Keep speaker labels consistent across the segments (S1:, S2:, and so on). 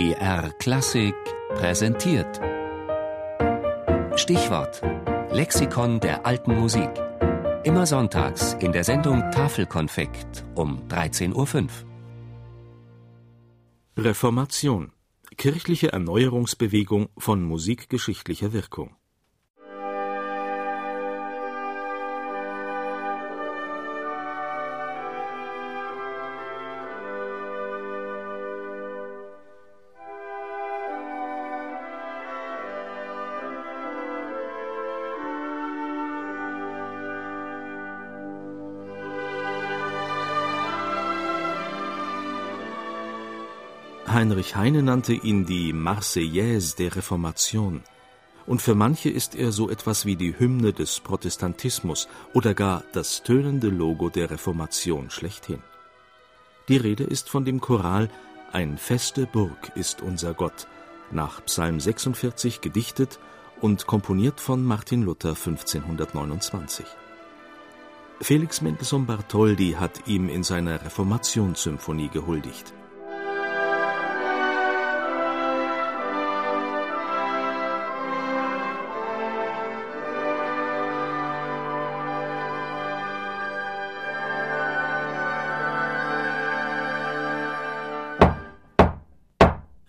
S1: BR Klassik präsentiert. Stichwort: Lexikon der alten Musik. Immer sonntags in der Sendung Tafelkonfekt um 13.05 Uhr.
S2: Reformation. Kirchliche Erneuerungsbewegung von musikgeschichtlicher Wirkung. Heinrich Heine nannte ihn die Marseillaise der Reformation, und für manche ist er so etwas wie die Hymne des Protestantismus oder gar das tönende Logo der Reformation schlechthin. Die Rede ist von dem Choral Ein feste Burg ist unser Gott, nach Psalm 46 gedichtet und komponiert von Martin Luther 1529. Felix Mendelssohn Bartholdy hat ihm in seiner Reformationssymphonie gehuldigt.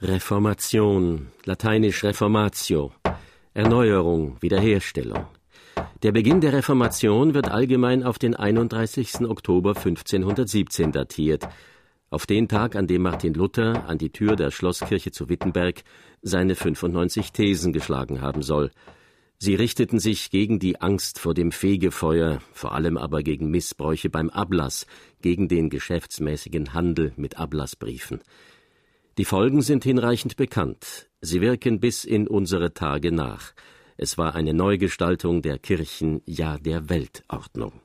S3: Reformation, lateinisch Reformatio, Erneuerung, Wiederherstellung. Der Beginn der Reformation wird allgemein auf den 31. Oktober 1517 datiert, auf den Tag, an dem Martin Luther an die Tür der Schlosskirche zu Wittenberg seine 95 Thesen geschlagen haben soll. Sie richteten sich gegen die Angst vor dem Fegefeuer, vor allem aber gegen Missbräuche beim Ablass, gegen den geschäftsmäßigen Handel mit Ablassbriefen. Die Folgen sind hinreichend bekannt. Sie wirken bis in unsere Tage nach. Es war eine Neugestaltung der Kirchen, ja der Weltordnung.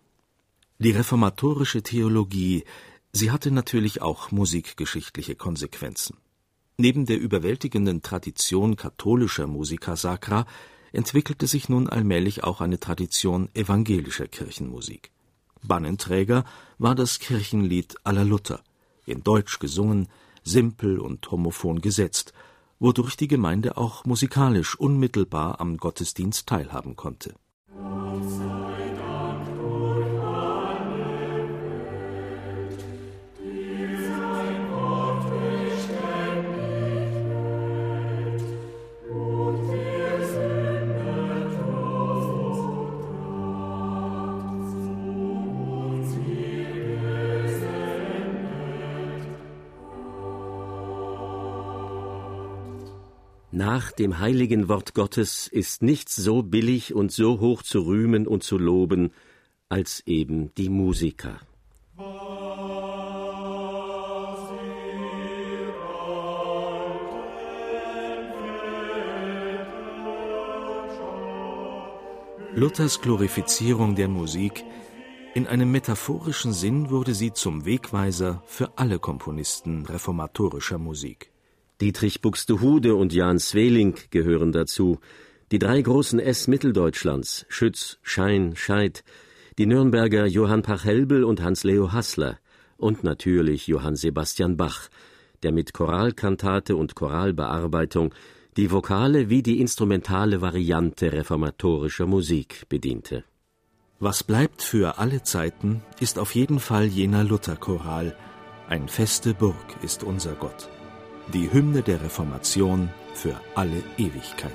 S2: Die reformatorische Theologie, sie hatte natürlich auch musikgeschichtliche Konsequenzen. Neben der überwältigenden Tradition katholischer Musica sacra entwickelte sich nun allmählich auch eine Tradition evangelischer Kirchenmusik. Bannenträger war das Kirchenlied aller Luther, in Deutsch gesungen, simpel und homophon gesetzt, wodurch die Gemeinde auch musikalisch unmittelbar am Gottesdienst teilhaben konnte
S3: Nach dem heiligen Wort Gottes ist nichts so billig und so hoch zu rühmen und zu loben als eben die Musiker.
S2: Luthers Glorifizierung der Musik in einem metaphorischen Sinn wurde sie zum Wegweiser für alle Komponisten reformatorischer Musik.
S3: Dietrich Buxtehude und Jan Sweling gehören dazu, die drei großen S Mitteldeutschlands, Schütz, Schein, Scheid, die Nürnberger Johann Pachelbel und Hans-Leo Hassler und natürlich Johann Sebastian Bach, der mit Choralkantate und Choralbearbeitung die vokale wie die instrumentale Variante reformatorischer Musik bediente.
S2: Was bleibt für alle Zeiten, ist auf jeden Fall jener Lutherchoral. Ein feste Burg ist unser Gott die Hymne der Reformation für alle Ewigkeit.